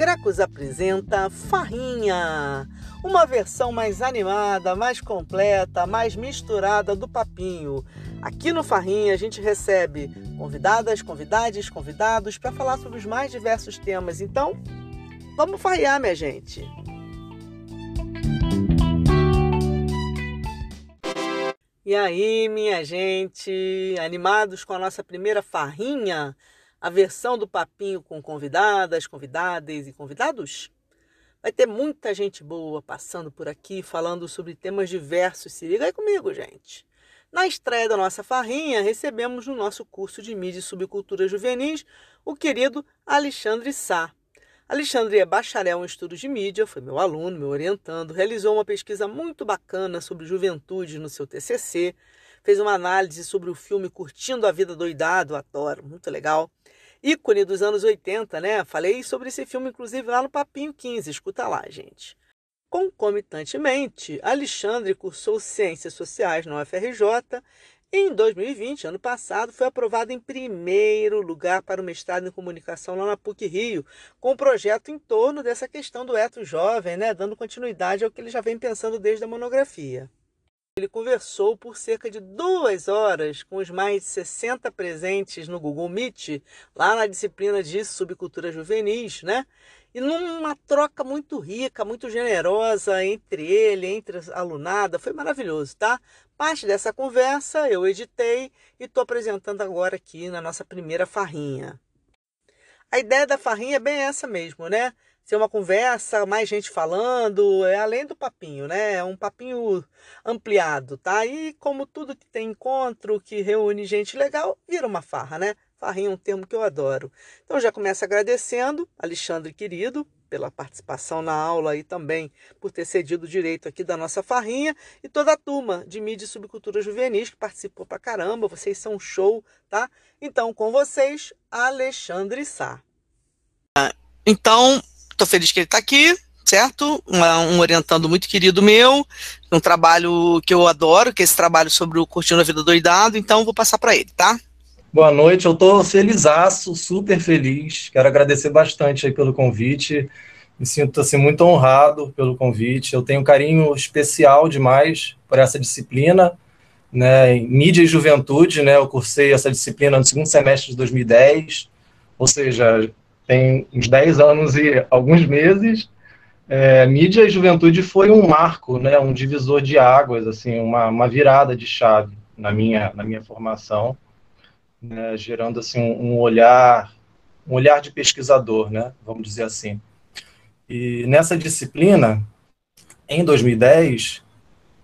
Gracos apresenta Farrinha, uma versão mais animada, mais completa, mais misturada do papinho. Aqui no Farrinha a gente recebe convidadas, convidados, convidados para falar sobre os mais diversos temas. Então, vamos farrear, minha gente. E aí, minha gente, animados com a nossa primeira farrinha? A versão do papinho com convidadas, convidadas e convidados? Vai ter muita gente boa passando por aqui falando sobre temas diversos. Se liga aí comigo, gente. Na estreia da nossa farrinha, recebemos no nosso curso de mídia e subcultura juvenis o querido Alexandre Sá. Alexandre é bacharel em estudos de mídia, foi meu aluno, meu orientando, realizou uma pesquisa muito bacana sobre juventude no seu TCC, fez uma análise sobre o filme Curtindo a Vida Doidado, adoro, muito legal. Ícone dos anos 80, né? Falei sobre esse filme, inclusive, lá no Papinho 15, escuta lá, gente. Concomitantemente, Alexandre cursou Ciências Sociais na UFRJ e em 2020, ano passado, foi aprovado em primeiro lugar para o mestrado em comunicação lá na PUC Rio, com um projeto em torno dessa questão do eto jovem, né, dando continuidade ao que ele já vem pensando desde a monografia. Ele conversou por cerca de duas horas com os mais de 60 presentes no Google Meet, lá na disciplina de subcultura juvenis, né? E numa troca muito rica, muito generosa entre ele, entre a alunada, foi maravilhoso, tá? Parte dessa conversa eu editei e estou apresentando agora aqui na nossa primeira farrinha. A ideia da farrinha é bem essa mesmo, né? Ser uma conversa, mais gente falando, é além do papinho, né? É um papinho ampliado, tá? E como tudo que tem encontro, que reúne gente legal, vira uma farra, né? Farrinha é um termo que eu adoro. Então já começo agradecendo, Alexandre querido, pela participação na aula e também por ter cedido o direito aqui da nossa farrinha e toda a turma de mídia e subcultura juvenis que participou pra caramba, vocês são show, tá? Então com vocês, Alexandre Sá. Então, Estou feliz que ele está aqui, certo? Um, orientando muito querido meu, um trabalho que eu adoro, que é esse trabalho sobre o Curtindo a Vida Doidado, então vou passar para ele, tá? Boa noite, eu estou felizaço, super feliz, quero agradecer bastante aí pelo convite, me sinto assim, muito honrado pelo convite, eu tenho um carinho especial demais por essa disciplina, né, mídia e juventude, né, eu cursei essa disciplina no segundo semestre de 2010, ou seja, tem uns 10 anos e alguns meses, é, mídia e juventude foi um marco, né, um divisor de águas, assim, uma, uma virada de chave na minha, na minha formação, né, gerando assim um, um olhar, um olhar de pesquisador, né, vamos dizer assim. E nessa disciplina, em 2010,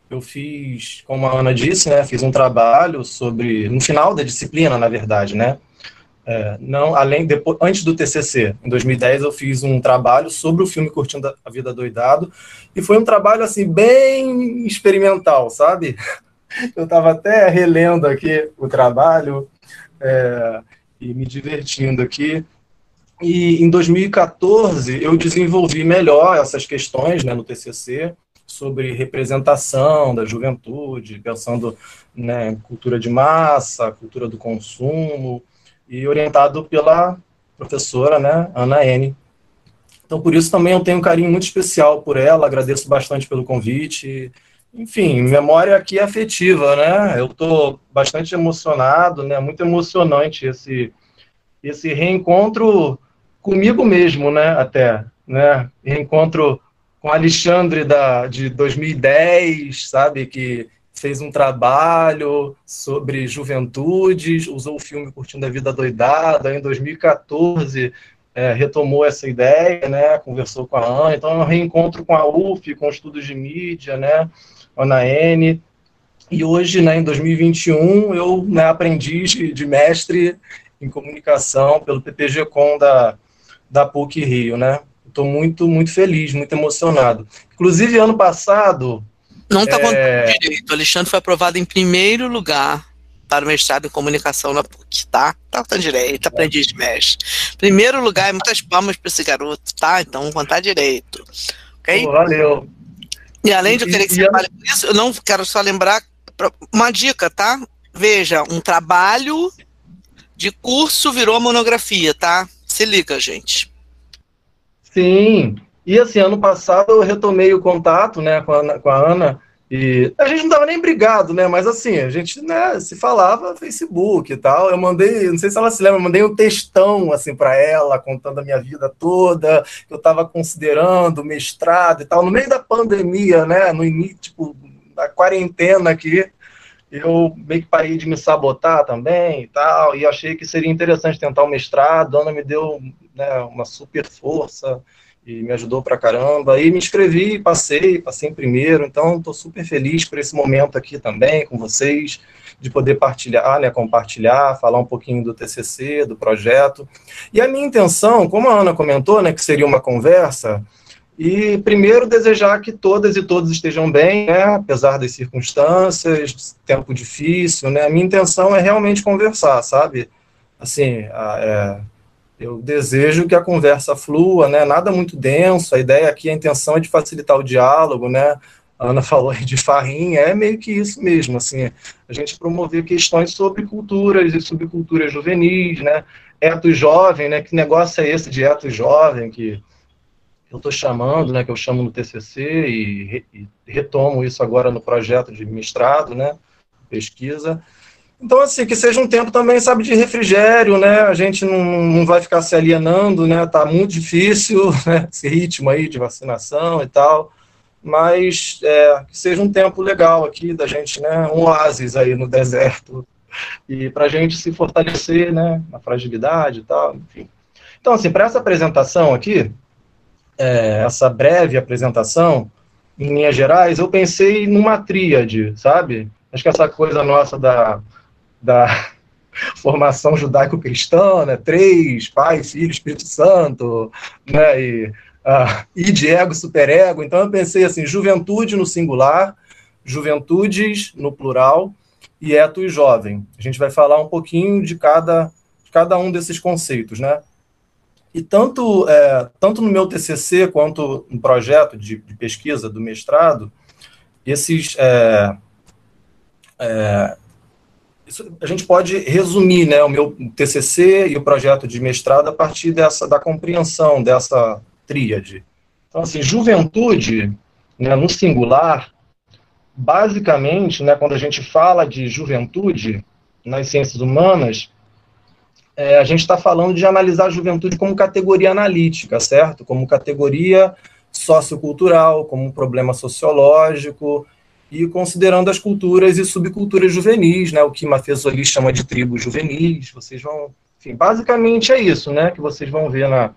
eu fiz, como a Ana disse, né, fiz um trabalho sobre, no final da disciplina, na verdade, né, é, não, além depois, antes do TCC, em 2010 eu fiz um trabalho sobre o filme Curtindo a Vida Doidado e foi um trabalho assim bem experimental, sabe? Eu estava até relendo aqui o trabalho é, e me divertindo aqui. E em 2014 eu desenvolvi melhor essas questões né, no TCC sobre representação da juventude, pensando né, cultura de massa, cultura do consumo e orientado pela professora, né, Ana N. Então, por isso também eu tenho um carinho muito especial por ela, agradeço bastante pelo convite. Enfim, memória aqui é afetiva, né? Eu estou bastante emocionado, né? Muito emocionante esse esse reencontro comigo mesmo, né? Até, né? Reencontro com Alexandre da de 2010, sabe que fez um trabalho sobre juventudes, usou o filme Curtindo a Vida Doidada, em 2014 é, retomou essa ideia, né, conversou com a Ana, então é um reencontro com a UF, com estudos de mídia, né, Ana N, e hoje, né, em 2021, eu, né, aprendiz de mestre em comunicação pelo PPG-Com da, da PUC Rio, né, estou muito, muito feliz, muito emocionado. Inclusive, ano passado, não está é... direito. O Alexandre foi aprovado em primeiro lugar para o mestrado em comunicação na PUC, tá? Tá contando direito, aprendiz de mestre. Primeiro lugar, muitas palmas para esse garoto, tá? então vamos contar direito. Ok? valeu. E além de eu querer que você trabalhe com isso, eu não quero só lembrar uma dica, tá? Veja, um trabalho de curso virou monografia, tá? Se liga, gente. Sim. E assim, ano passado eu retomei o contato né, com, a, com a Ana. E a gente não tava nem brigado, né? Mas assim, a gente né, se falava Facebook e tal. Eu mandei, não sei se ela se lembra, eu mandei um textão assim para ela, contando a minha vida toda, que eu estava considerando mestrado e tal, no meio da pandemia, né? No início, tipo, da quarentena aqui eu meio que parei de me sabotar também e tal, e achei que seria interessante tentar o mestrado. A Ana me deu né, uma super força e me ajudou pra caramba. E me inscrevi, passei, passei em primeiro, então estou super feliz por esse momento aqui também com vocês, de poder partilhar, né, compartilhar, falar um pouquinho do TCC, do projeto. E a minha intenção, como a Ana comentou, né, que seria uma conversa, e primeiro desejar que todas e todos estejam bem, né, apesar das circunstâncias, tempo difícil, né. A minha intenção é realmente conversar, sabe? Assim, é, eu desejo que a conversa flua, né? Nada muito denso. A ideia aqui, a intenção é de facilitar o diálogo, né? A Ana falou de farrinha, é meio que isso mesmo, assim, a gente promover questões sobre culturas e subculturas juvenis, né? Eto jovem, né? Que negócio é esse de eto jovem que eu estou chamando, né, que eu chamo no TCC e, e, retomo isso agora no projeto de mestrado, né, pesquisa. Então, assim, que seja um tempo também, sabe, de refrigério, né, a gente não, não vai ficar se alienando, né, tá muito difícil, né, esse ritmo aí de vacinação e tal, mas é, que seja um tempo legal aqui da gente, né, um oásis aí no deserto, e para a gente se fortalecer, né, na fragilidade e tal, enfim. Então, assim, para essa apresentação aqui, é, essa breve apresentação, em linhas gerais, eu pensei numa tríade, sabe? Acho que essa coisa nossa da, da formação judaico-cristã, né? Três, Pai, Filho, Espírito Santo, né? E, uh, e de ego, superego. Então eu pensei assim, juventude no singular, juventudes no plural e eto e jovem. A gente vai falar um pouquinho de cada, de cada um desses conceitos, né? E tanto, é, tanto no meu TCC quanto no projeto de, de pesquisa do mestrado, esses. É, é, a gente pode resumir né, o meu TCC e o projeto de mestrado a partir dessa, da compreensão dessa tríade. Então, assim, juventude, né, no singular, basicamente, né, quando a gente fala de juventude nas ciências humanas, é, a gente está falando de analisar a juventude como categoria analítica, certo? Como categoria sociocultural, como um problema sociológico, e considerando as culturas e subculturas juvenis, né? O que Maffesoli chama de tribos juvenis. Vocês vão, enfim, basicamente é isso, né? Que vocês vão ver na,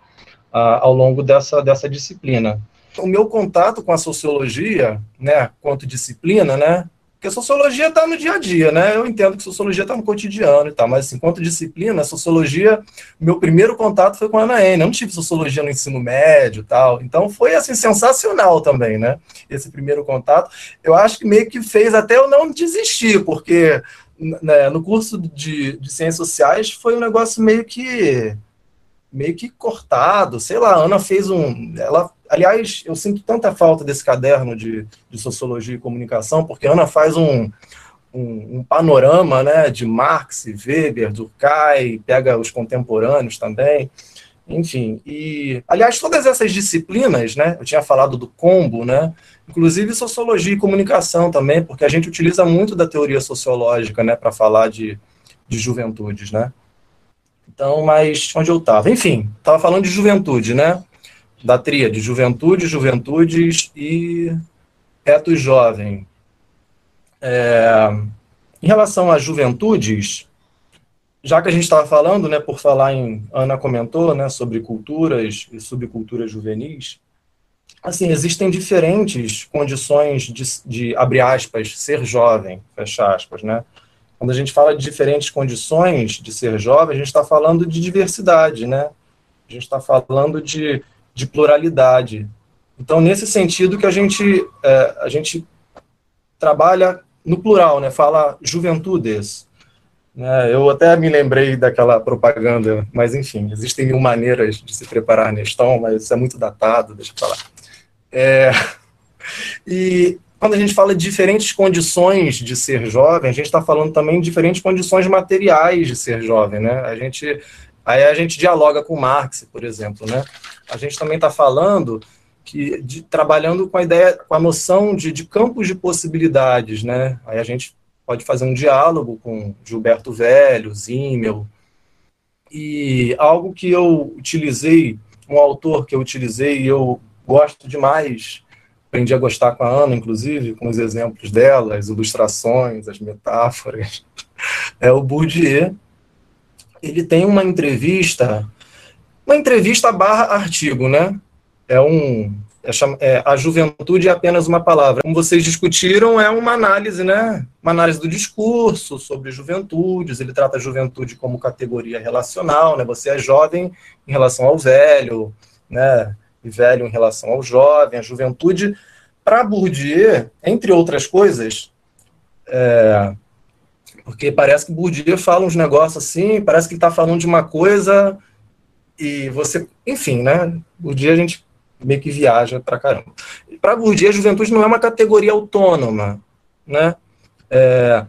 a, ao longo dessa, dessa disciplina. O meu contato com a sociologia, né, quanto disciplina, né, porque sociologia está no dia a dia, né? Eu entendo que sociologia está no cotidiano e tal, mas assim, enquanto disciplina, sociologia, meu primeiro contato foi com a Ana N. Eu não tive sociologia no ensino médio e tal. Então foi assim sensacional também, né? Esse primeiro contato. Eu acho que meio que fez até eu não desistir, porque né, no curso de, de ciências sociais foi um negócio meio que meio que cortado, sei lá, a Ana fez um. Ela, aliás, eu sinto tanta falta desse caderno de, de sociologia e comunicação, porque a Ana faz um, um, um, panorama né, de Marx, Weber, Durkheim, pega os contemporâneos também, enfim. E, aliás, todas essas disciplinas, né, eu tinha falado do combo, né, inclusive sociologia e comunicação também, porque a gente utiliza muito da teoria sociológica né, para falar de, de juventudes, né. Então, mas onde eu estava? Enfim, estava falando de juventude, né? Da tríade, juventude, juventudes e reto jovem. É, em relação às juventudes, já que a gente estava falando, né, por falar em, Ana comentou, né, sobre culturas e subculturas juvenis, assim, existem diferentes condições de, de abre aspas, ser jovem, fecha aspas, né? Quando a gente fala de diferentes condições de ser jovem, a gente está falando de diversidade, né? A gente está falando de, de pluralidade. Então, nesse sentido que a gente, é, a gente trabalha no plural, né? Fala juventudes. Né? Eu até me lembrei daquela propaganda, mas enfim, existem mil maneiras de se preparar Neston, mas isso é muito datado, deixa eu falar. É, e quando a gente fala de diferentes condições de ser jovem, a gente está falando também de diferentes condições materiais de ser jovem, né? A gente Aí a gente dialoga com Marx, por exemplo, né? A gente também está falando que de, trabalhando com a ideia, com a noção de, de campos de possibilidades, né? Aí a gente pode fazer um diálogo com Gilberto Velho, Zimmel, e algo que eu utilizei, um autor que eu utilizei e eu gosto demais, aprendi a gostar com a Ana, inclusive, com os exemplos dela, as ilustrações, as metáforas, é o Bourdieu. Ele tem uma entrevista, uma entrevista barra artigo, né? É um é, é, a juventude é apenas uma palavra. Como vocês discutiram, é uma análise, né? Uma análise do discurso sobre juventudes. Ele trata a juventude como categoria relacional, né? Você é jovem em relação ao velho, né? Velho em relação ao jovem. A juventude, para Bourdieu, entre outras coisas, é, porque parece que Bourdieu fala uns negócios assim, parece que ele está falando de uma coisa e você, enfim, né? Bourdieu a gente meio que viaja para caramba. Para Bourdieu, a juventude não é uma categoria autônoma, né? É,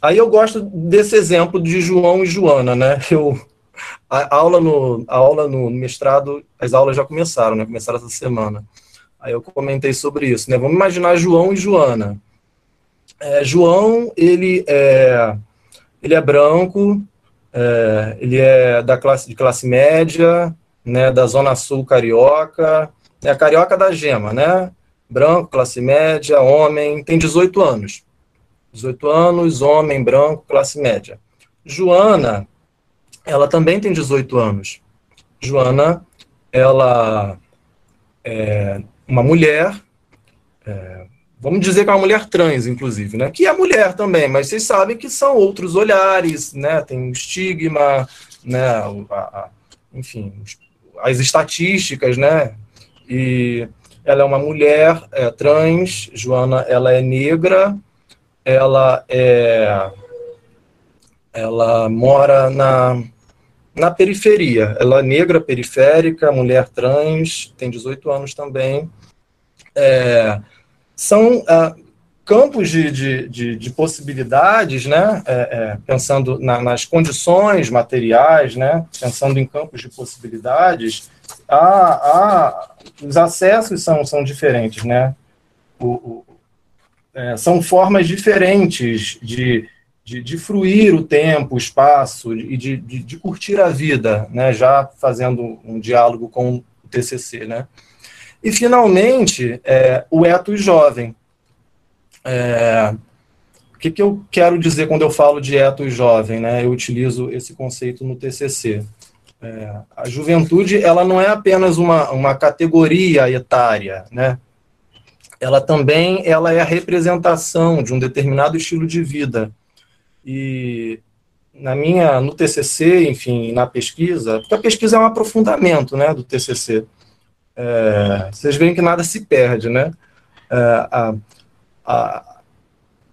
aí eu gosto desse exemplo de João e Joana, né? Eu, a aula no, a aula no mestrado, as aulas já começaram, né? Começaram essa semana. Aí eu comentei sobre isso, né? Vamos imaginar João e Joana. É, João, ele é, ele é branco, é, ele é da classe de classe média, né? Da zona sul carioca, é a carioca da gema, né? Branco, classe média, homem, tem 18 anos. 18 anos, homem, branco, classe média. Joana, ela também tem 18 anos. Joana, ela é uma mulher, é, vamos dizer que é uma mulher trans, inclusive, né? Que é mulher também, mas vocês sabem que são outros olhares, né? Tem um estigma, né? A, a, enfim, as estatísticas, né? E ela é uma mulher é, trans, Joana, ela é negra, ela é ela mora na, na periferia. Ela é negra, periférica, mulher trans, tem 18 anos também. É, são ah, campos de, de, de, de, possibilidades, né? É, é, pensando na, nas condições materiais, né? pensando em campos de possibilidades, há, os acessos são, são diferentes, né? O, o, é, são formas diferentes de, de, de, fruir o tempo, o espaço e de, de, de, curtir a vida, né? Já fazendo um diálogo com o TCC, né? E, finalmente, é, o etos jovem. É, o que, que eu quero dizer quando eu falo de etos jovem, né? Eu utilizo esse conceito no TCC. É, a juventude ela não é apenas uma, uma categoria etária, né? Ela também ela é a representação de um determinado estilo de vida. E na minha no TCC, enfim, na pesquisa, porque a pesquisa é um aprofundamento, né, do TCC. É, vocês veem que nada se perde, né? É, a, a,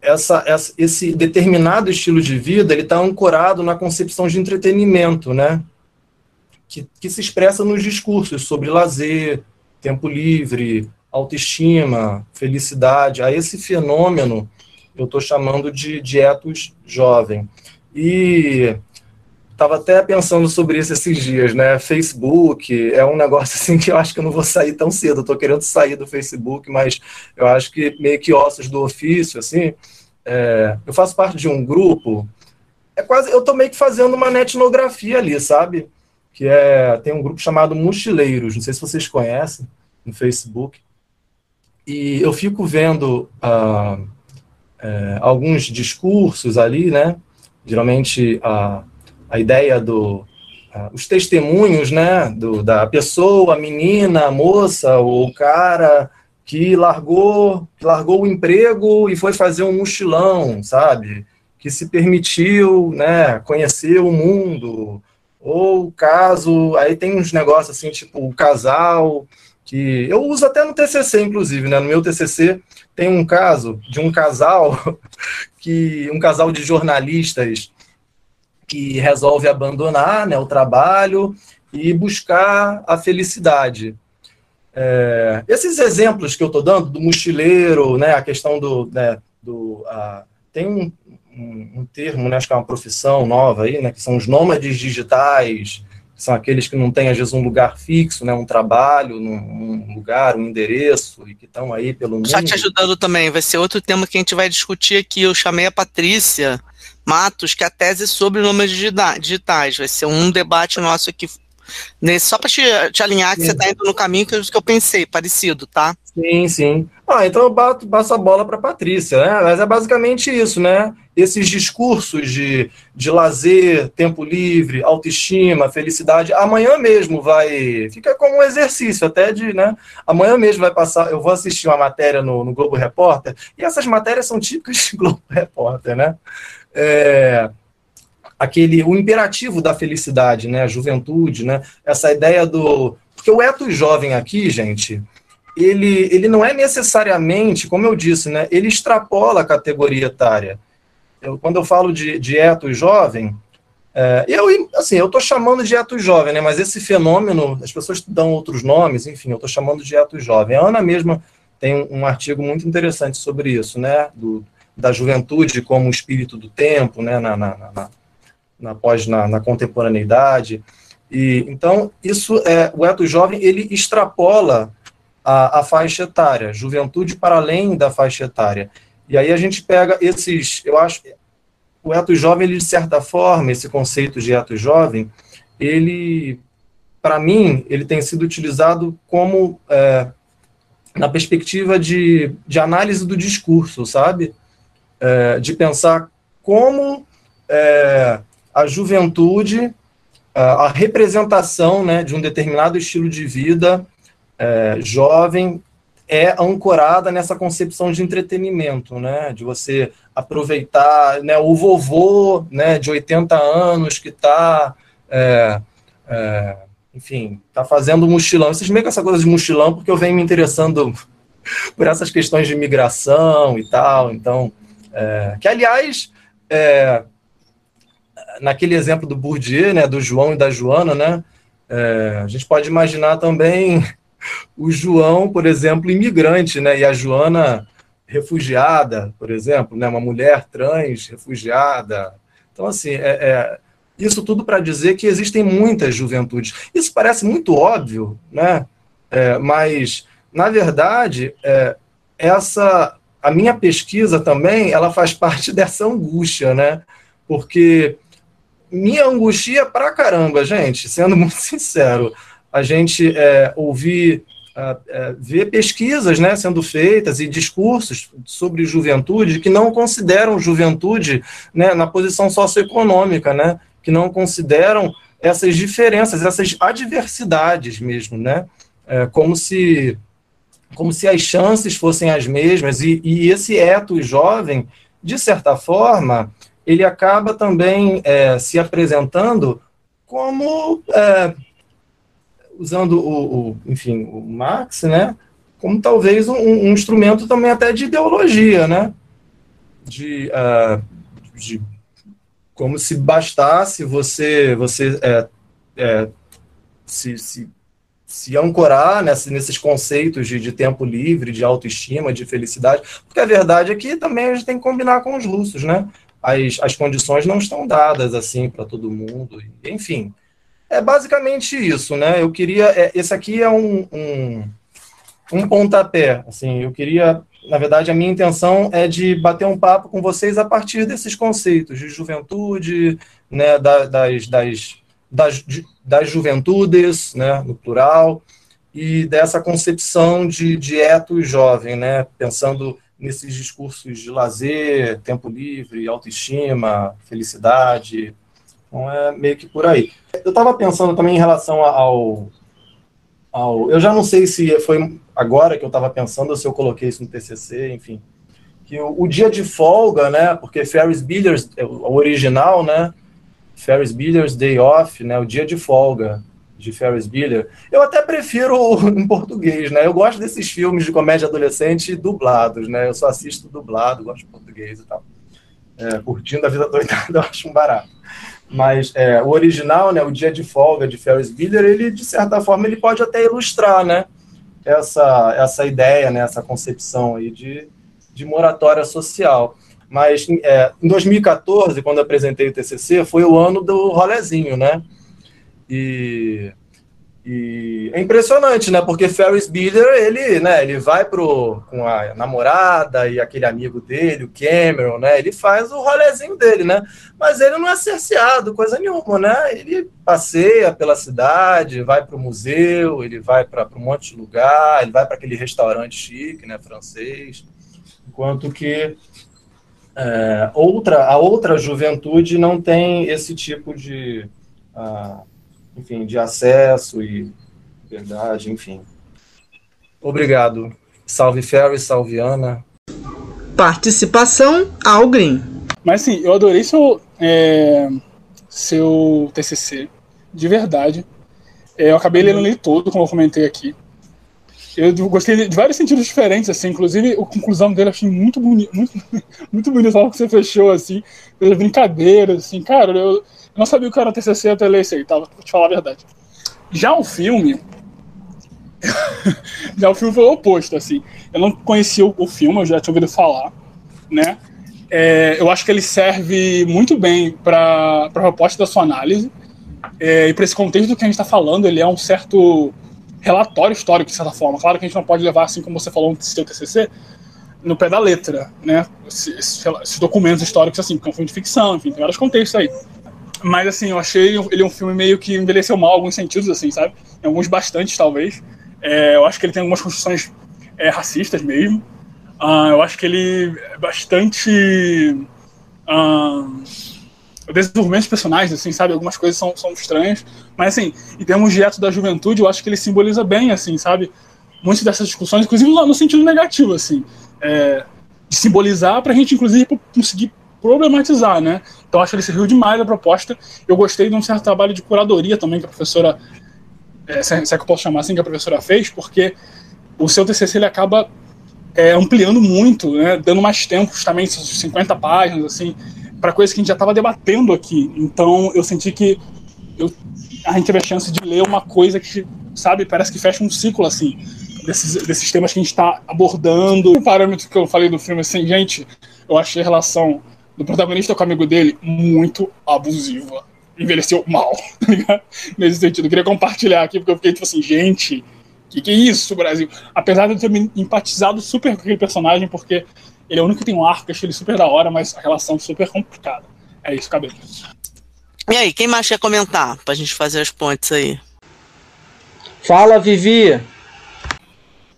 essa, essa, esse determinado estilo de vida ele está ancorado na concepção de entretenimento, né? que, que se expressa nos discursos sobre lazer, tempo livre, autoestima, felicidade. A esse fenômeno eu estou chamando de, de etos jovem. E estava até pensando sobre isso esses dias, né? Facebook é um negócio assim que eu acho que eu não vou sair tão cedo. Estou querendo sair do Facebook, mas eu acho que meio que ossos do ofício, assim. É, eu faço parte de um grupo. É quase, eu estou meio que fazendo uma netnografia ali, sabe? que é tem um grupo chamado Mochileiros, não sei se vocês conhecem, no Facebook. E eu fico vendo uh, é, alguns discursos ali, né? Geralmente a, a ideia do os testemunhos, né? Do, da pessoa, menina, moça ou cara que largou, que largou o emprego e foi fazer um mochilão, sabe? Que se permitiu, né? Conhecer o mundo, ou caso, aí tem uns negócios assim, tipo o casal, que eu uso até no TCC, inclusive, né? No meu TCC tem um caso de um casal, que um casal de jornalistas que resolve abandonar né, o trabalho e buscar a felicidade. É, esses exemplos que eu estou dando, do mochileiro, né, a questão do. Né, do a, tem um, um, um, termo, né, acho que é uma profissão nova aí, né, que são os nômades digitais, são aqueles que não têm, às vezes, um lugar fixo, né, um trabalho, um lugar, um endereço, e que estão aí pelo mundo. Está te ajudando também, vai ser outro tema que a gente vai discutir aqui. Eu chamei a Patrícia Matos, que é a tese sobre nomes digitais. Vai ser um debate nosso aqui Nesse, só para te, te, alinhar que sim. você está indo no caminho que, que eu pensei, parecido, tá? Sim, sim. Ah, então eu bato, bato a bola para Patrícia, né? Mas é basicamente isso, né? Esses discursos de, de lazer, tempo livre, autoestima, felicidade, amanhã mesmo vai. Fica como um exercício, até de, né? Amanhã mesmo vai passar. Eu vou assistir uma matéria no, no Globo Repórter, e essas matérias são típicas de Globo Repórter, né? É, aquele o imperativo da felicidade, né, juventude, né, essa ideia do porque o eto jovem aqui, gente, ele, ele não é necessariamente, como eu disse, né, ele extrapola a categoria etária. Eu, quando eu falo de, de eto jovem, é, eu assim eu estou chamando de eto jovem, né, mas esse fenômeno as pessoas dão outros nomes, enfim, eu estou chamando de eto jovem. A Ana mesma tem um, um artigo muito interessante sobre isso, né, do, da juventude como espírito do tempo, né, na, na, na na pós na, na contemporaneidade. E então isso é o eto jovem ele extrapola a, a faixa etária, juventude para além da faixa etária. E aí a gente pega esses, eu acho, o eto jovem ele de certa forma esse conceito de eto jovem ele para mim, ele tem sido utilizado como é, na perspectiva de, de análise do discurso, sabe? É, de pensar como é, a juventude, a representação né, de um determinado estilo de vida é, jovem é ancorada nessa concepção de entretenimento, né, de você aproveitar né, o vovô né, de 80 anos que está, é, é, enfim, está fazendo mochilão. Vocês meio com essa coisa de mochilão porque eu venho me interessando por essas questões de migração e tal, então, é, que aliás, é, naquele exemplo do Bourdieu, né, do João e da Joana, né, é, a gente pode imaginar também o João, por exemplo, imigrante, né, e a Joana refugiada, por exemplo, né, uma mulher trans refugiada. Então, assim, é, é isso tudo para dizer que existem muitas juventudes. Isso parece muito óbvio, né? É, mas, na verdade, é, essa a minha pesquisa também ela faz parte dessa angústia, né? Porque me angustia pra caramba, gente, sendo muito sincero. A gente é, ouvir, é, ver pesquisas né, sendo feitas e discursos sobre juventude que não consideram juventude né, na posição socioeconômica, né, que não consideram essas diferenças, essas adversidades mesmo, né, é, como se como se as chances fossem as mesmas e, e esse eto jovem, de certa forma, ele acaba também é, se apresentando como, é, usando o, o, enfim, o Marx, né, como talvez um, um, instrumento também até de ideologia, né, de, uh, de como se bastasse você, você é, é, se, se, se ancorar nessa, nesses conceitos de, de tempo livre, de autoestima, de felicidade, porque a verdade é que também a gente tem que combinar com os russos, né? as, as condições não estão dadas assim para todo mundo. Enfim, é basicamente isso, né? Eu queria. É, esse aqui é um, um, um pontapé. Assim, eu queria. Na verdade, a minha intenção é de bater um papo com vocês a partir desses conceitos de juventude, né, da, das, das, das, das juventudes, né, no plural, e dessa concepção de, eto jovem, né, pensando nesses discursos de lazer, tempo livre, autoestima, felicidade. Então é meio que por aí. Eu estava pensando também em relação ao, ao. Eu já não sei se foi agora que eu estava pensando ou se eu coloquei isso no TCC, enfim. Que o, o dia de folga, né? Porque Ferris Bueller's, é o original, né? Ferris Bueller's Day Off, né? O dia de folga de Ferris Bueller, eu até prefiro em português, né? Eu gosto desses filmes de comédia adolescente dublados, né? Eu só assisto dublado, gosto de português e tal. É, curtindo a vida doidada, eu acho um barato. Mas é, o original, né, o Dia de Folga de Ferris Bueller, ele, de certa forma, ele pode até ilustrar, né? Essa, essa ideia, né, essa concepção aí de, de moratória social. Mas é, em 2014, quando apresentei o TCC, foi o ano do rolezinho, né? E, e é impressionante, né? Porque Ferris Bueller, ele, né, ele vai pro, com a namorada e aquele amigo dele, o Cameron, né? Ele faz o rolezinho dele, né? Mas ele não é cerceado, coisa nenhuma, né? Ele passeia pela cidade, vai pro museu, ele vai para um monte de lugar, ele vai para aquele restaurante chique, né, francês. Enquanto que é, outra, a outra juventude não tem esse tipo de, uh, enfim, de acesso e verdade, enfim. Obrigado. Salve Ferry, salve Ana. Participação Algrim. Mas sim, eu adorei seu, é, seu TCC, de verdade. É, eu acabei lendo ele todo, como eu comentei aqui. Eu gostei de vários sentidos diferentes, assim, inclusive a conclusão dele eu achei muito bonito, muito, muito bonito a que você fechou, assim, as brincadeiras, assim, cara, eu, não sabia o que era TCC até ler isso aí? Vou te falar a verdade. Já o filme, já o filme foi o oposto, assim, eu não conhecia o, o filme, eu já tinha ouvido falar, né, é, eu acho que ele serve muito bem para a proposta da sua análise, é, e para esse contexto do que a gente está falando, ele é um certo relatório histórico, de certa forma. Claro que a gente não pode levar, assim como você falou no seu TCC, no pé da letra, né? Esses, esses documentos históricos, assim, porque é um filme de ficção, enfim, tem vários contextos aí. Mas, assim, eu achei ele um filme meio que envelheceu mal em alguns sentidos, assim, sabe? Em alguns bastantes, talvez. É, eu acho que ele tem algumas construções é, racistas mesmo. Uh, eu acho que ele é bastante. Uh, desenvolvimento dos personagens, assim, sabe? Algumas coisas são, são estranhas. Mas, assim, em termos de ato da juventude, eu acho que ele simboliza bem, assim, sabe? Muitas dessas discussões, inclusive no sentido negativo, assim. É, de simbolizar pra gente, inclusive, conseguir problematizar, né? Então, acho que ele serviu demais da proposta. Eu gostei de um certo trabalho de curadoria também que a professora, é, se é que eu posso chamar assim, que a professora fez, porque o seu TCC ele acaba é, ampliando muito, né? Dando mais tempo, justamente, 50 páginas, assim para coisas que a gente já estava debatendo aqui. Então eu senti que eu, a gente teve a chance de ler uma coisa que, sabe, parece que fecha um ciclo assim. Desses, desses temas que a gente está abordando. O parâmetro que eu falei do filme, assim, gente, eu achei a relação do protagonista com o amigo dele muito abusiva. Envelheceu mal, tá ligado? Nesse sentido. Eu queria compartilhar aqui, porque eu fiquei tipo assim, gente, que que é isso, Brasil? Apesar de eu ter me empatizado super com aquele personagem, porque ele é o único que tem um arco, achei ele super da hora, mas a relação é super complicada. É isso, cabelo. E aí, quem mais quer comentar pra gente fazer as pontes aí? Fala, Vivi!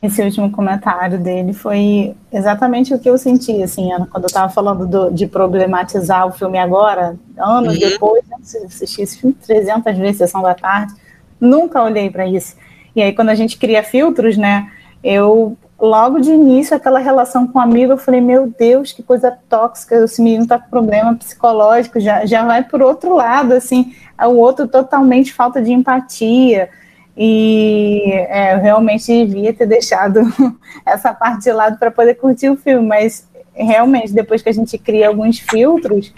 Esse último comentário dele foi exatamente o que eu senti, assim, Ana, quando eu tava falando do, de problematizar o filme agora, anos uhum. depois, né, assisti esse filme 300 vezes, Sessão da Tarde, nunca olhei para isso. E aí, quando a gente cria filtros, né, eu logo de início, aquela relação com o amigo, eu falei, meu Deus, que coisa tóxica, esse menino tá com problema psicológico, já, já vai por outro lado, assim, o outro totalmente falta de empatia, e é, eu realmente devia ter deixado essa parte de lado para poder curtir o filme, mas realmente, depois que a gente cria alguns filtros,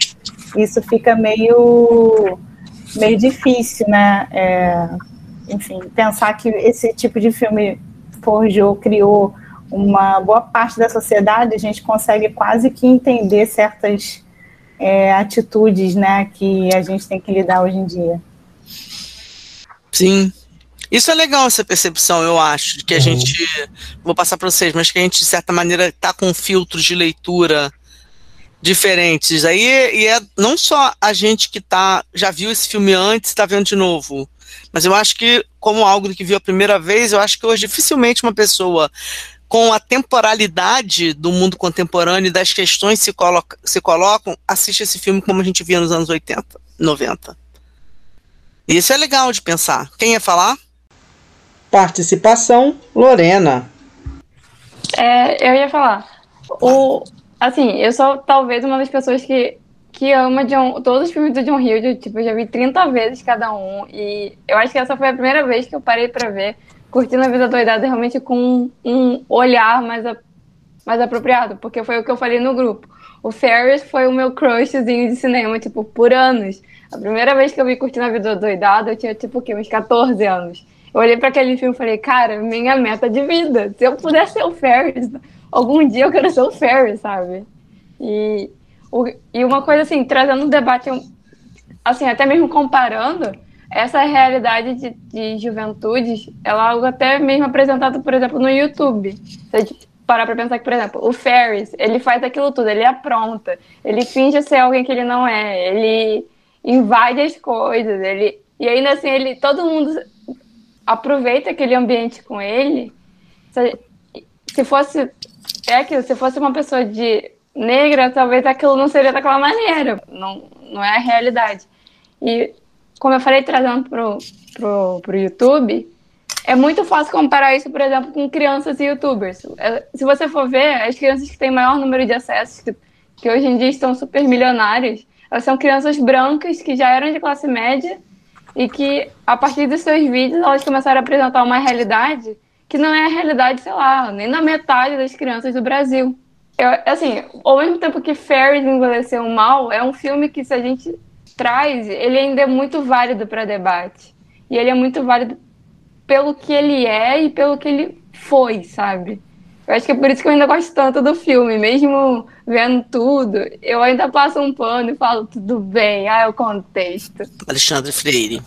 isso fica meio, meio difícil, né? É, enfim, pensar que esse tipo de filme forjou, criou uma boa parte da sociedade, a gente consegue quase que entender certas é, atitudes né, que a gente tem que lidar hoje em dia. Sim. Isso é legal, essa percepção, eu acho, de que a uhum. gente. Vou passar para vocês, mas que a gente, de certa maneira, está com filtros de leitura diferentes. Aí e é não só a gente que tá, já viu esse filme antes está vendo de novo. Mas eu acho que, como algo que viu a primeira vez, eu acho que hoje dificilmente uma pessoa com a temporalidade do mundo contemporâneo e das questões que se, coloca, se colocam, assiste esse filme como a gente via nos anos 80, 90. E isso é legal de pensar. Quem ia falar? Participação, Lorena. É, eu ia falar. O, assim, eu sou talvez uma das pessoas que, que ama John, todos os filmes do John Hughes. Tipo, eu já vi 30 vezes cada um. E eu acho que essa foi a primeira vez que eu parei para ver curtindo a vida doidada realmente com um olhar mais, a, mais apropriado, porque foi o que eu falei no grupo. O Ferris foi o meu crushzinho de cinema, tipo, por anos. A primeira vez que eu vi Curtindo a Vida Doidada, eu tinha, tipo, o quê? Uns 14 anos. Eu olhei para aquele filme e falei, cara, minha meta de vida. Se eu puder ser o Ferris, algum dia eu quero ser o Ferris, sabe? E, o, e uma coisa assim, trazendo um debate, assim, até mesmo comparando, essa realidade de, de juventudes, ela é algo até mesmo apresentado, por exemplo, no YouTube. Se a gente parar pra pensar que, por exemplo, o Ferris, ele faz aquilo tudo, ele apronta, ele finge ser alguém que ele não é, ele invade as coisas, ele e ainda assim ele todo mundo aproveita aquele ambiente com ele. Se, se fosse é aquilo, se fosse uma pessoa de negra, talvez aquilo não seria daquela maneira, não, não é a realidade. E como eu falei, trazendo pro, pro, pro YouTube, é muito fácil comparar isso, por exemplo, com crianças e youtubers. É, se você for ver, as crianças que têm maior número de acessos, que, que hoje em dia estão super milionárias, elas são crianças brancas que já eram de classe média e que, a partir dos seus vídeos, elas começaram a apresentar uma realidade que não é a realidade, sei lá, nem na metade das crianças do Brasil. Eu, assim, ao mesmo tempo que Ferris envelheceu mal, é um filme que, se a gente traz, ele ainda é muito válido para debate. E ele é muito válido pelo que ele é e pelo que ele foi, sabe? Eu acho que é por isso que eu ainda gosto tanto do filme, mesmo vendo tudo, eu ainda passo um pano e falo, tudo bem, ah, é o contexto. Alexandre Freire.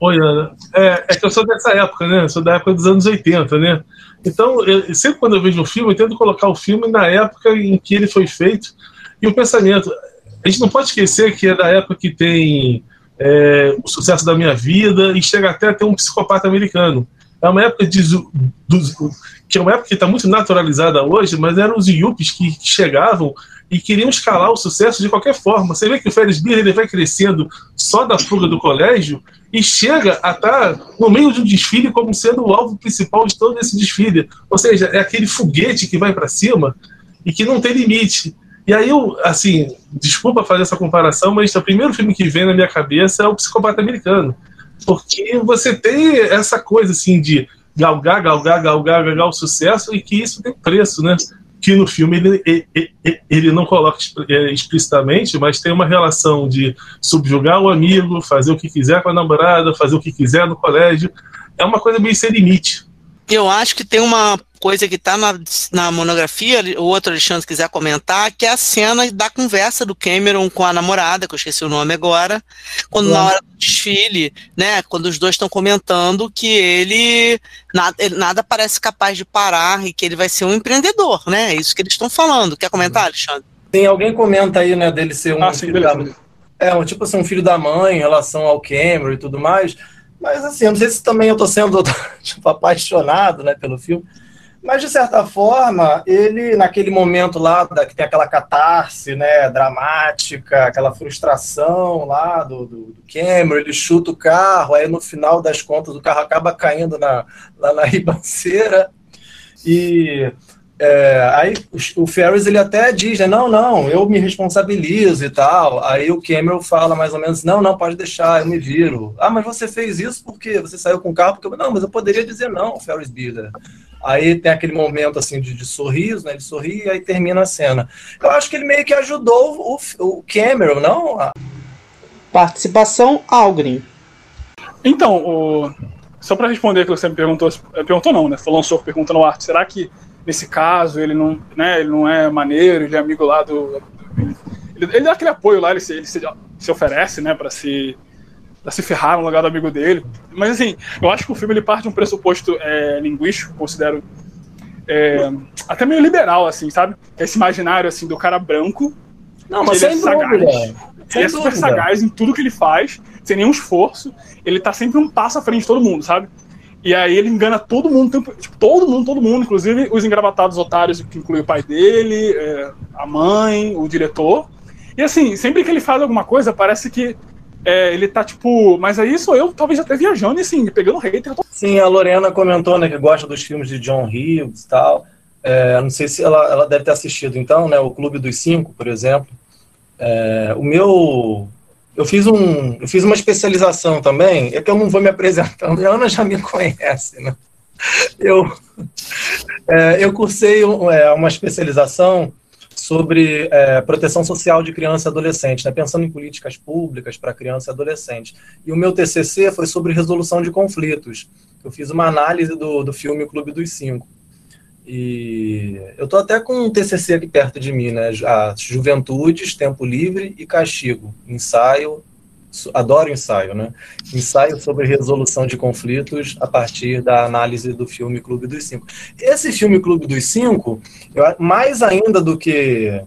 Oi, Ana. É, é que eu sou dessa época, né? Eu sou da época dos anos 80, né? Então, eu, sempre quando eu vejo um filme, eu tento colocar o filme na época em que ele foi feito. E o pensamento, a gente não pode esquecer que é da época que tem é, o sucesso da minha vida e chega até a ter um psicopata americano. É uma época de, dos, que é uma época que está muito naturalizada hoje, mas eram os yuppies que chegavam e queriam escalar o sucesso de qualquer forma. Você vê que o Ferris Bueller ele vai crescendo só da fuga do colégio e chega a estar tá no meio de um desfile como sendo o alvo principal de todo esse desfile. Ou seja, é aquele foguete que vai para cima e que não tem limite. E aí eu, assim, desculpa fazer essa comparação, mas o primeiro filme que vem na minha cabeça é o Psicopata Americano. Porque você tem essa coisa, assim, de galgar, galgar, galgar, galgar o sucesso e que isso tem preço, né? Que no filme ele, ele, ele não coloca é, explicitamente, mas tem uma relação de subjugar o amigo, fazer o que quiser com a namorada, fazer o que quiser no colégio. É uma coisa meio sem limite. Eu acho que tem uma coisa que está na, na monografia, o outro Alexandre quiser comentar, que é a cena da conversa do Cameron com a namorada, que eu esqueci o nome agora, quando na hora do desfile, né, quando os dois estão comentando que ele nada, ele nada, parece capaz de parar e que ele vai ser um empreendedor, né, é isso que eles estão falando. Quer comentar, Alexandre? Tem alguém comenta aí, né, dele ser um ah, filho da... É, um, tipo assim, um filho da mãe em relação ao Cameron e tudo mais, mas assim, eu não sei se também eu tô sendo tipo, apaixonado, né, pelo filme, mas, de certa forma, ele, naquele momento lá, da, que tem aquela catarse né, dramática, aquela frustração lá do, do, do Cameron, ele chuta o carro, aí no final das contas o carro acaba caindo na, lá na ribanceira. E é, aí o, Ferris ele até diz, né, não, não, eu me responsabilizo e tal. Aí o Cameron fala mais ou menos, não, não, pode deixar, eu me viro. Ah, mas você fez isso porque você saiu com o carro? Porque eu, não, mas eu poderia dizer não, Ferris Bueller. Aí tem aquele momento assim de, de, sorriso, né? Ele sorri e aí termina a cena. Eu acho que ele meio que ajudou o, o Cameron, não? Participação Algren. Então, o... só para responder que você me perguntou, perguntou não, né? Falou um pergunta no arte. Será que nesse caso ele não, né? Ele não é maneiro, ele é amigo lá do, ele, ele dá aquele apoio lá, ele se, ele se, se oferece, né? Para se pra se ferrar no lugar do amigo dele. Mas assim, eu acho que o filme ele parte de um pressuposto é, linguístico, considero é, até meio liberal, assim, sabe? Esse imaginário assim do cara branco. Não, mas ele é sagaz. Ele é super sagaz em tudo que ele faz, sem nenhum esforço. Ele tá sempre um passo à frente de todo mundo, sabe? E aí ele engana todo mundo, tipo, todo mundo, todo mundo, inclusive os engravatados otários, que inclui o pai dele, é, a mãe, o diretor. E assim, sempre que ele faz alguma coisa, parece que é, ele tá tipo, mas aí sou eu, talvez até viajando e assim, pegando hater. Tô... Sim, a Lorena comentou, né, que gosta dos filmes de John Hughes e tal. É, não sei se ela, ela deve ter assistido, então, né, o Clube dos Cinco, por exemplo. É, o meu. Eu fiz, um, eu fiz uma especialização também, é que eu não vou me apresentando, a Ana já me conhece, né? Eu, é, eu cursei é, uma especialização sobre é, proteção social de criança e adolescente, né, pensando em políticas públicas para criança e adolescente. E o meu TCC foi sobre resolução de conflitos. Eu fiz uma análise do, do filme Clube dos Cinco. E eu estou até com um TCC aqui perto de mim, né? As Juventudes, Tempo Livre e Castigo, ensaio adoro ensaio, né? Ensaio sobre resolução de conflitos a partir da análise do filme Clube dos Cinco. Esse filme Clube dos Cinco, eu, mais ainda do que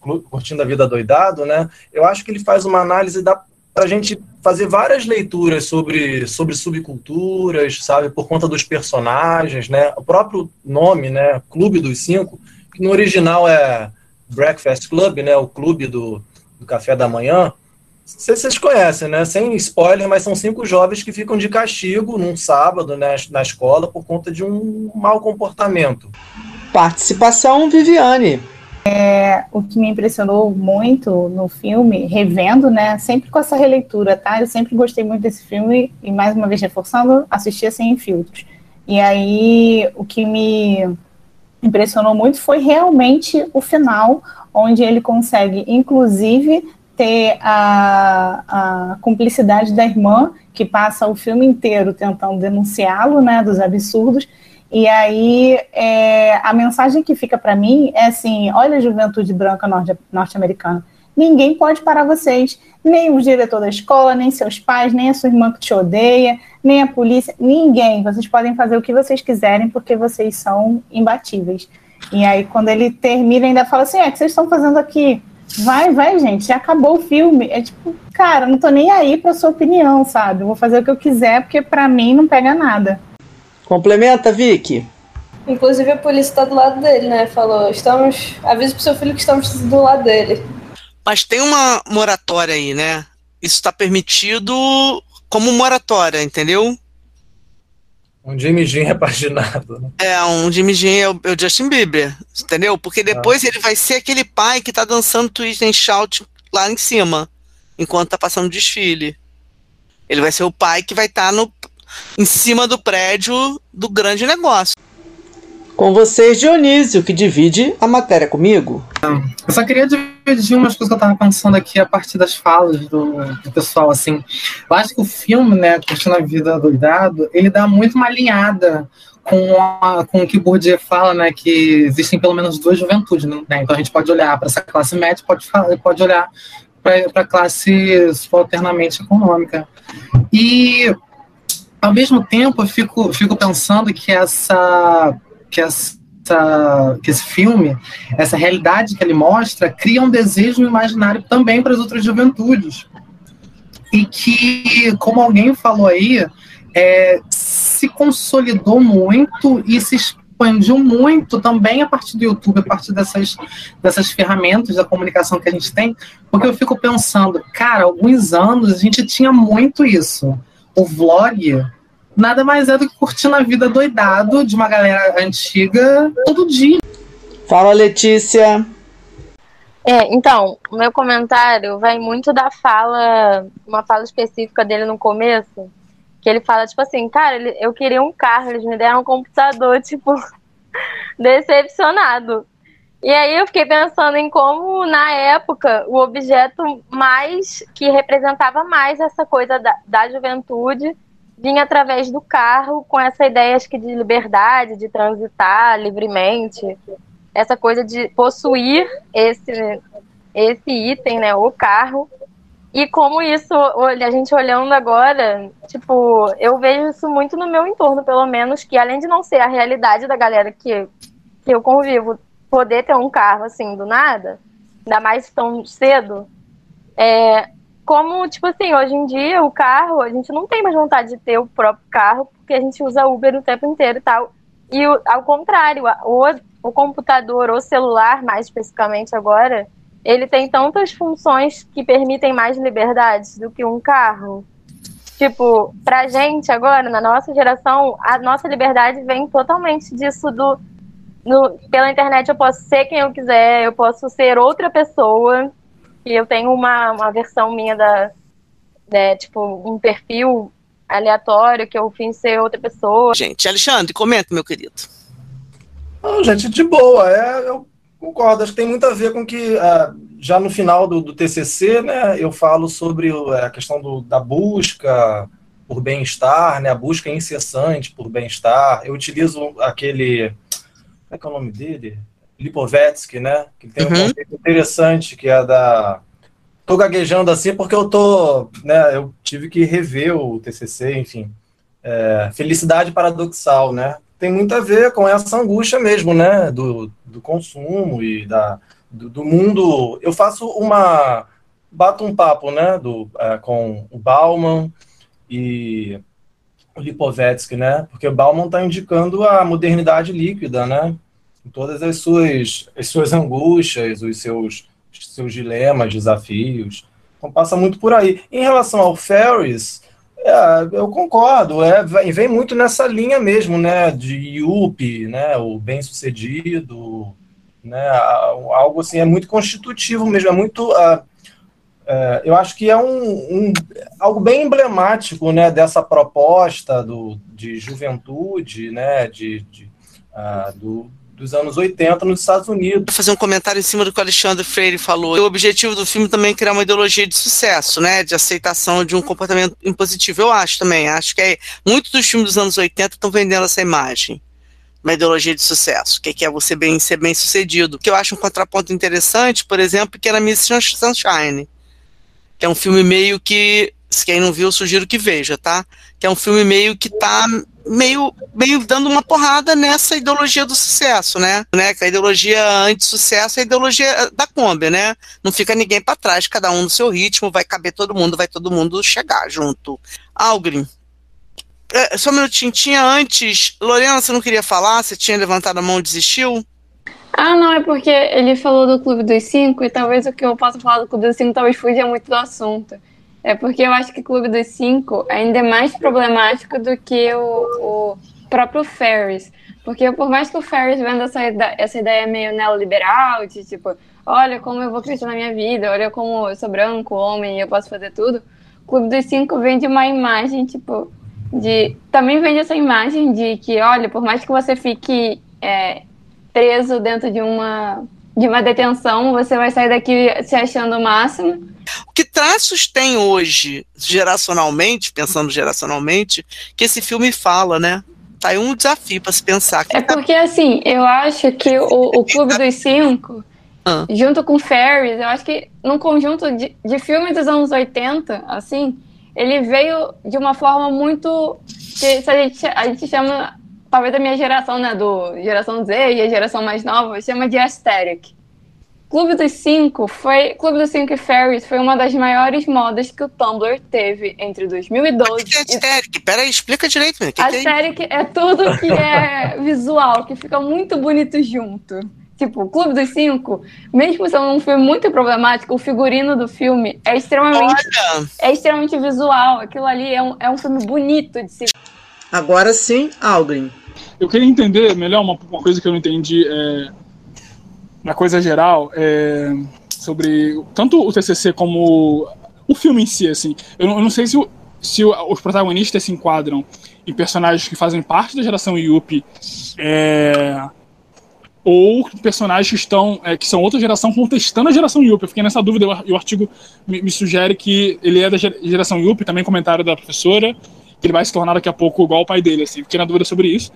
Curtindo a Vida Doidado, né? Eu acho que ele faz uma análise da a gente fazer várias leituras sobre, sobre subculturas, sabe, por conta dos personagens, né? O próprio nome, né, Clube dos Cinco, que no original é Breakfast Club, né, o clube do, do café da manhã. Vocês, vocês conhecem, né? Sem spoiler, mas são cinco jovens que ficam de castigo num sábado né, na escola por conta de um mau comportamento. Participação Viviane. É, o que me impressionou muito no filme, revendo, né, sempre com essa releitura, tá? Eu sempre gostei muito desse filme e mais uma vez reforçando, assistia sem filtros. E aí o que me impressionou muito foi realmente o final, onde ele consegue, inclusive, ter a, a cumplicidade da irmã, que passa o filme inteiro tentando denunciá-lo, né, dos absurdos, e aí, é, a mensagem que fica para mim é assim: olha a juventude branca norte-americana. Ninguém pode parar vocês, nem o diretor da escola, nem seus pais, nem a sua irmã que te odeia, nem a polícia, ninguém. Vocês podem fazer o que vocês quiserem porque vocês são imbatíveis. E aí, quando ele termina, ainda fala assim: é, o que vocês estão fazendo aqui? Vai, vai, gente, já acabou o filme. É tipo, cara, não tô nem aí pra sua opinião, sabe? vou fazer o que eu quiser porque para mim não pega nada. Complementa, Vicky. Inclusive a polícia tá do lado dele, né? Falou, estamos. Avisa pro seu filho que estamos do lado dele. Mas tem uma moratória aí, né? Isso está permitido como moratória, entendeu? Um Jimmy Jean repaginado. Né? É, um Jimmy Jean é o, é o, Justin Bieber, entendeu? Porque depois ah. ele vai ser aquele pai que tá dançando twist and shout lá em cima, enquanto tá passando o desfile. Ele vai ser o pai que vai estar tá no em cima do prédio do grande negócio. Com vocês, Dionísio, que divide a matéria comigo. Eu só queria dividir umas coisas que eu estava pensando aqui a partir das falas do, do, pessoal, assim. Eu acho que o filme, né, Curtindo a Vida Doidado, ele dá muito uma alinhada com, a, com o que Bourdieu fala, né, que existem pelo menos duas juventudes, né? Então a gente pode olhar para essa classe média, pode, pode olhar para a classe alternamente econômica. E ao mesmo tempo, eu fico, fico pensando que essa, que essa que esse filme, essa realidade que ele mostra, cria um desejo imaginário também para as outras juventudes. E que, como alguém falou aí, é, se consolidou muito e se expandiu muito também a partir do YouTube, a partir dessas, dessas ferramentas da comunicação que a gente tem, porque eu fico pensando, cara, alguns anos a gente tinha muito isso o vlog nada mais é do que curtindo a vida doidado de uma galera antiga todo dia. Fala, Letícia. É, então, o meu comentário vai muito da fala, uma fala específica dele no começo, que ele fala, tipo assim, cara, eu queria um carro, eles me deram um computador, tipo, decepcionado. E aí eu fiquei pensando em como, na época, o objeto mais que representava mais essa coisa da, da juventude vinha através do carro, com essa ideia acho que de liberdade, de transitar livremente, essa coisa de possuir esse, esse item, né, o carro. E como isso, a gente olhando agora, tipo, eu vejo isso muito no meu entorno, pelo menos, que além de não ser a realidade da galera que, que eu convivo, poder ter um carro assim do nada, ainda mais tão cedo, é, como, tipo assim, hoje em dia o carro, a gente não tem mais vontade de ter o próprio carro, porque a gente usa Uber o tempo inteiro e tal. E ao contrário, o, o computador ou celular, mais especificamente agora, ele tem tantas funções que permitem mais liberdades do que um carro. Tipo, pra gente agora, na nossa geração, a nossa liberdade vem totalmente disso do no, pela internet eu posso ser quem eu quiser, eu posso ser outra pessoa, e eu tenho uma, uma versão minha da, né, tipo, um perfil aleatório que eu fiz ser outra pessoa. Gente, Alexandre, comenta, meu querido. Não, gente, de boa, é, eu concordo, acho que tem muito a ver com que uh, já no final do, do, TCC, né, eu falo sobre a questão do, da busca por bem-estar, né, a busca incessante por bem-estar, eu utilizo aquele como é que é o nome dele? Lipovetsky, né? Que tem um uhum. conceito interessante que é da tô gaguejando assim porque eu tô, né, eu tive que rever o TCC, enfim. É, felicidade paradoxal, né? Tem muito a ver com essa angústia mesmo, né, do, do consumo e da, do, do mundo. Eu faço uma bato um papo, né, do, é, com o Bauman e Lipovetsky, né, porque o Bauman está indicando a modernidade líquida, né, em todas as suas, as suas angústias, os seus, os seus dilemas, desafios. Então passa muito por aí. Em relação ao Ferris, é, eu concordo, é, vem muito nessa linha mesmo, né, de Yuppie, né, o bem-sucedido, né, algo assim, é muito constitutivo mesmo, é muito... Uh, é, eu acho que é um, um, algo bem emblemático né, dessa proposta do, de juventude, né, de, de uh, do, dos anos 80 nos Estados Unidos. Vou fazer um comentário em cima do que o Alexandre Freire falou. O objetivo do filme também é criar uma ideologia de sucesso, né, de aceitação de um comportamento impositivo. Eu acho também. Acho que é, muitos dos filmes dos anos 80 estão vendendo essa imagem uma ideologia de sucesso, o que é você bem, ser bem sucedido. Que eu acho um contraponto interessante, por exemplo, que era Miss Sunshine, que é um filme meio que, se quem não viu, sugiro que veja, tá? Que é um filme meio que tá meio, meio dando uma porrada nessa ideologia do sucesso, né? né? Que a ideologia anti-sucesso é a ideologia da Kombi, né? Não fica ninguém para trás, cada um no seu ritmo, vai caber todo mundo, vai todo mundo chegar junto. Algrim, é, só um minutinho, tinha antes. Lorena, você não queria falar? Você tinha levantado a mão e desistiu? Ah, não, é porque ele falou do Clube dos Cinco e talvez o que eu possa falar do Clube dos Cinco talvez fuja muito do assunto. É porque eu acho que o Clube dos Cinco ainda é mais problemático do que o, o próprio Ferris. Porque por mais que o Ferris venda essa, essa ideia meio neoliberal, de tipo, olha como eu vou crescer na minha vida, olha como eu sou branco, homem, eu posso fazer tudo, o Clube dos Cinco vende uma imagem, tipo, de. Também vende essa imagem de que, olha, por mais que você fique é, preso dentro de uma de uma detenção, você vai sair daqui se achando o máximo. Que traços tem hoje, geracionalmente, pensando geracionalmente, que esse filme fala, né? Tá aí um desafio para se pensar. É porque, assim, eu acho que o, o Clube dos Cinco, ah. junto com Ferris, eu acho que num conjunto de, de filmes dos anos 80, assim, ele veio de uma forma muito. que a gente, a gente chama talvez da minha geração, né, do geração Z e a geração mais nova, chama de aesthetic. Clube dos Cinco foi Clube dos Cinco e Fairies foi uma das maiores modas que o Tumblr teve entre 2012 que é aesthetic? E... Peraí, explica direito. Que aesthetic que é, é tudo que é visual, que fica muito bonito junto. Tipo, Clube dos Cinco, mesmo sendo um filme muito problemático, o figurino do filme é extremamente, é extremamente visual. Aquilo ali é um, é um filme bonito de se Agora sim, Algrim. Eu queria entender melhor uma, uma coisa que eu não entendi é, na coisa geral é, sobre tanto o TCC como o filme em si. Assim, eu eu não sei se, o, se os protagonistas se enquadram em personagens que fazem parte da geração Yuppie é, ou personagens que estão é, que são outra geração contestando a geração Yuppie. Eu fiquei nessa dúvida e o artigo me, me, sugere que ele é da geração Yuppie, também comentário da professora, que ele vai se tornar daqui a pouco igual o pai dele. Assim. Fiquei na dúvida sobre isso.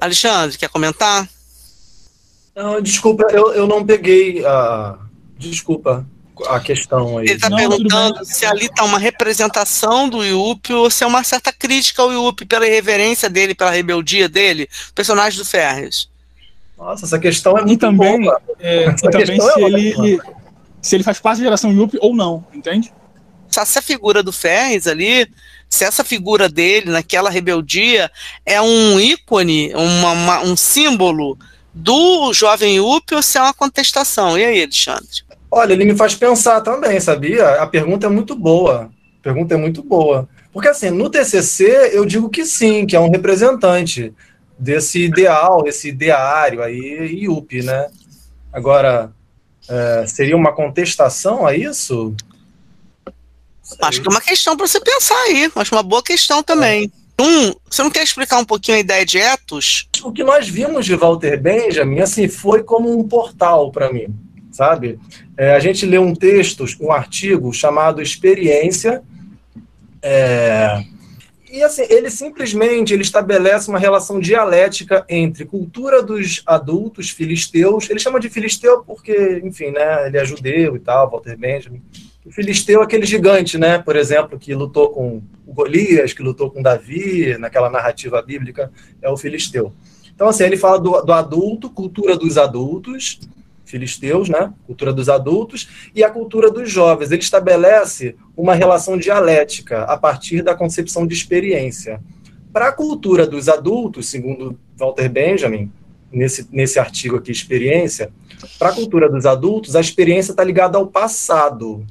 Alexandre, quer comentar? Não, desculpa, eu, eu não peguei a. Desculpa a questão aí. Ele está perguntando se ali está uma representação do Yuppie ou se é uma certa crítica ao Yuppie pela irreverência dele, pela rebeldia dele, personagem do Ferris. Nossa, essa questão é muito e também, boa. É, e também se, é ele, se ele faz parte da geração Yuppie ou não, entende? Se essa figura do Ferris ali se essa figura dele naquela rebeldia é um ícone, uma, uma, um símbolo do jovem Up ou se é uma contestação. E aí, Alexandre? Olha, ele me faz pensar também, sabia? A pergunta é muito boa. A pergunta é muito boa. Porque, assim, no TCC, eu digo que sim, que é um representante desse ideal, esse ideário aí, IUP, né? Agora, é, seria uma contestação a isso? Acho que é uma questão para você pensar aí. Acho uma boa questão também. Um, você não quer explicar um pouquinho a ideia de ethos? O que nós vimos de Walter Benjamin, assim, foi como um portal para mim, sabe? É, a gente lê um texto, um artigo chamado Experiência, é, e assim, ele simplesmente ele estabelece uma relação dialética entre cultura dos adultos filisteus, ele chama de filisteu porque, enfim, né, ele é judeu e tal, Walter Benjamin, O filisteu é aquele gigante, né? Por exemplo, que lutou com Golias, que lutou com Davi, naquela narrativa bíblica, é o filisteu. Então, assim, ele fala do, do adulto, cultura dos adultos, filisteus, né? Cultura dos adultos, e a cultura dos jovens. Ele estabelece uma relação dialética a partir da concepção de experiência. Para a cultura dos adultos, segundo Walter Benjamin, nesse, nesse artigo aqui, Experiência, para a cultura dos adultos, a experiência está ligada ao passado.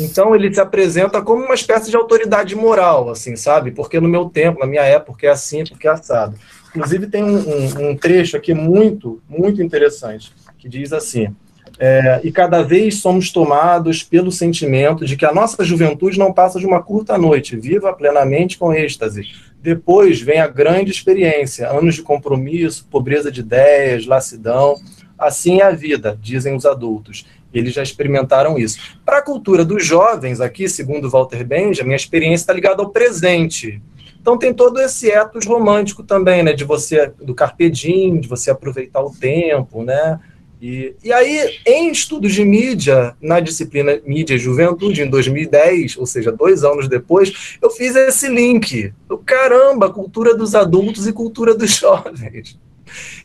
Então ele se apresenta como uma espécie de autoridade moral, assim, sabe? Porque no meu tempo, na minha época, é assim, porque é assado. Inclusive tem um, um, um trecho aqui muito, muito interessante, que diz assim, é, e cada vez somos tomados pelo sentimento de que a nossa juventude não passa de uma curta noite, viva plenamente com êxtase. Depois vem a grande experiência, anos de compromisso, pobreza de ideias, lassidão. Assim é a vida, dizem os adultos. Eles já experimentaram isso. Para a cultura dos jovens, aqui, segundo Walter Benjamin, a experiência está ligada ao presente. Então tem todo esse ethos romântico também, né? De você, do carpe diem, de você aproveitar o tempo, né? E, e aí, em estudos de mídia, na disciplina Mídia e Juventude, em 2010, ou seja, dois anos depois, eu fiz esse link. Eu, caramba, cultura dos adultos e cultura dos jovens.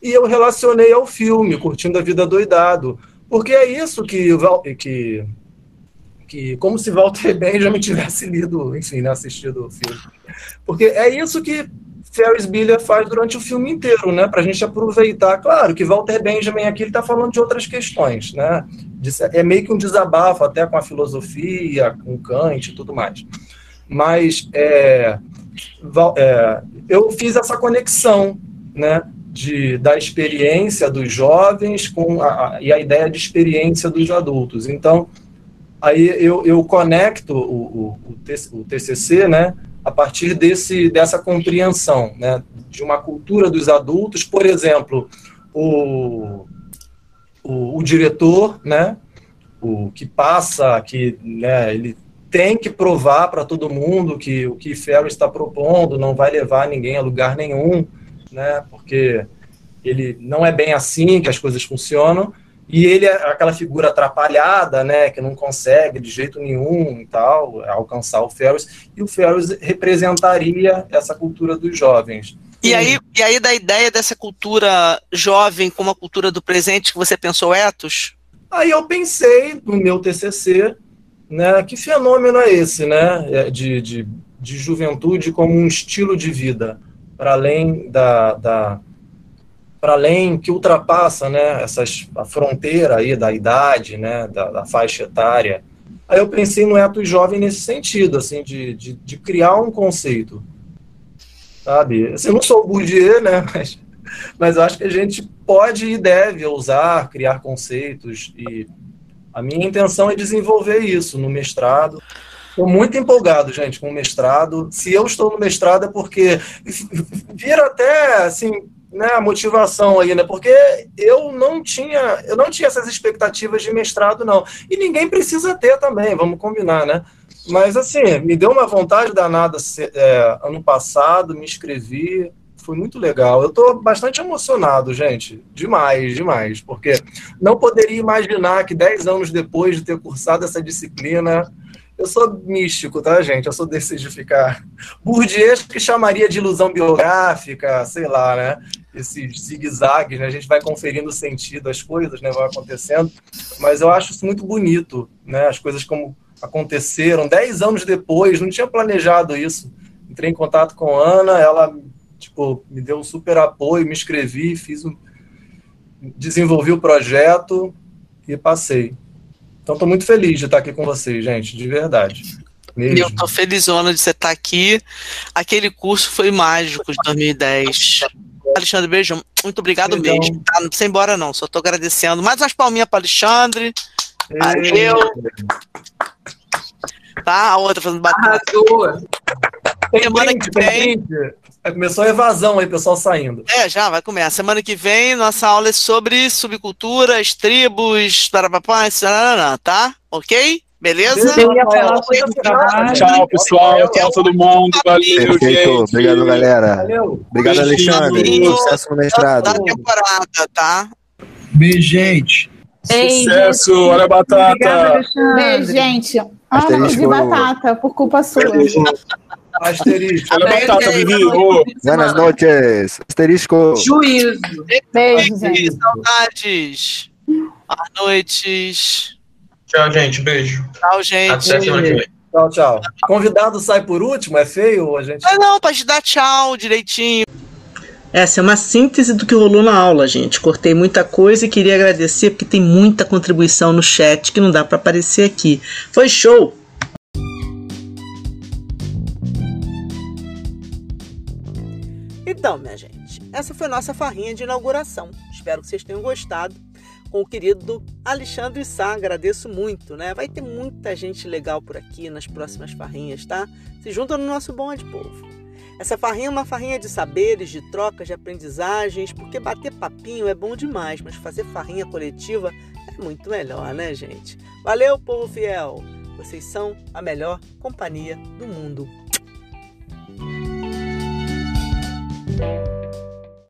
E eu relacionei ao filme, Curtindo a Vida Doidado. Porque é isso que, que, que como se Walter Benjamin tivesse lido, enfim, né, assistido o filme. Porque é isso que Ferris Bueller faz durante o filme inteiro, né? Para a gente aproveitar. Claro que Walter Benjamin aqui ele está falando de outras questões, né? É meio que um desabafo até com a filosofia, com Kant e tudo mais. Mas é, é, eu fiz essa conexão, né? De, da experiência dos jovens com a, e a ideia de experiência dos adultos. Então, aí eu, eu conecto o, o, o TCC, né? a partir desse, dessa compreensão né, de uma cultura dos adultos. Por exemplo, o, o, o diretor, né, o que passa, que né, ele tem que provar para todo mundo que o que Ferro está propondo não vai levar ninguém a lugar nenhum, né, porque ele não é bem assim que as coisas funcionam. E ele é aquela figura atrapalhada, né, que não consegue de jeito nenhum e tal, alcançar o Ferris, e o Ferris representaria essa cultura dos jovens. E aí, e aí da ideia dessa cultura jovem como a cultura do presente que você pensou, Etos? Aí eu pensei no meu TCC, né, que fenômeno é esse, né, é de, de, de juventude como um estilo de vida, para além da, da para além que ultrapassa né, essas, a fronteira aí da idade, né, da, da faixa etária. Aí eu pensei no eto jovem nesse sentido, assim, de, de, de, criar um conceito, sabe? Assim, eu não sou Bourdieu, né, mas, mas acho que a gente pode e deve usar, criar conceitos, e a minha intenção é desenvolver isso no mestrado. Estou muito empolgado, gente, com o mestrado. Se eu estou no mestrado é porque vira até, assim, né, a motivação aí, né? Porque eu não tinha, eu não tinha essas expectativas de mestrado, não. E ninguém precisa ter também, vamos combinar, né? Mas assim, me deu uma vontade danada é, ano passado, me inscrevi, foi muito legal. Eu estou bastante emocionado, gente. Demais, demais. Porque não poderia imaginar que 10 anos depois de ter cursado essa disciplina, eu sou místico, tá, gente? Eu sou desses de ficar. Bourdieu que chamaria de ilusão biográfica, sei lá, né? Esses zigue-zagues, né? A gente vai conferindo sentido às coisas, né? Vai acontecendo. Mas eu acho isso muito bonito, né? As coisas como aconteceram. Dez anos depois, não tinha planejado isso. Entrei em contato com a Ana, ela, tipo, me deu um super apoio, me inscrevi, fiz um... desenvolvi o projeto e passei. Então, estou muito feliz de estar aqui com vocês, gente, de verdade. Mesmo. Eu estou felizona de você estar aqui. Aquele curso foi mágico de 2010. Alexandre, beijo. Muito obrigado Beijão. mesmo. Tá? Não precisa ir embora, não. Só estou agradecendo. Mais umas palminhas para Alexandre. Valeu. Tá, a outra fazendo batata. Semana que vem. Começou a evasão aí, pessoal saindo. É, já vai começar. Semana que vem, nossa aula é sobre subculturas, tribos, parapapá, tá? Ok? Beleza? Tchau, pessoal. Tchau, todo mundo. Valeu, Perfeito. gente. Obrigado, galera. Valeu. Obrigado, Alexandre. Sucesso no mestrado. Da temporada, tá? Beijo, gente. Sucesso. Olha a batata. Beijo, gente. Ah, Asterisco... de batata, por culpa sua. Asterisco. Olha a batata, Vivi. Buenas noches. Asterisco. Juízo. Beijo, gente. Saudades. Boa noites. Tchau, gente. Beijo. Tchau, gente. Até semana que vem. Tchau, tchau. Convidado sai por último? É feio? A gente... Ah, não, pode dar tchau direitinho. Essa é uma síntese do que rolou na aula, gente. Cortei muita coisa e queria agradecer porque tem muita contribuição no chat que não dá para aparecer aqui. Foi show! Então, minha gente, essa foi nossa farrinha de inauguração. Espero que vocês tenham gostado. Com o querido Alexandre Sá, agradeço muito, né? Vai ter muita gente legal por aqui nas próximas farrinhas, tá? Se junta no nosso bonde, povo. Essa farrinha é uma farrinha de saberes, de trocas, de aprendizagens, porque bater papinho é bom demais, mas fazer farrinha coletiva é muito melhor, né, gente? Valeu, povo fiel! Vocês são a melhor companhia do mundo. Thank you.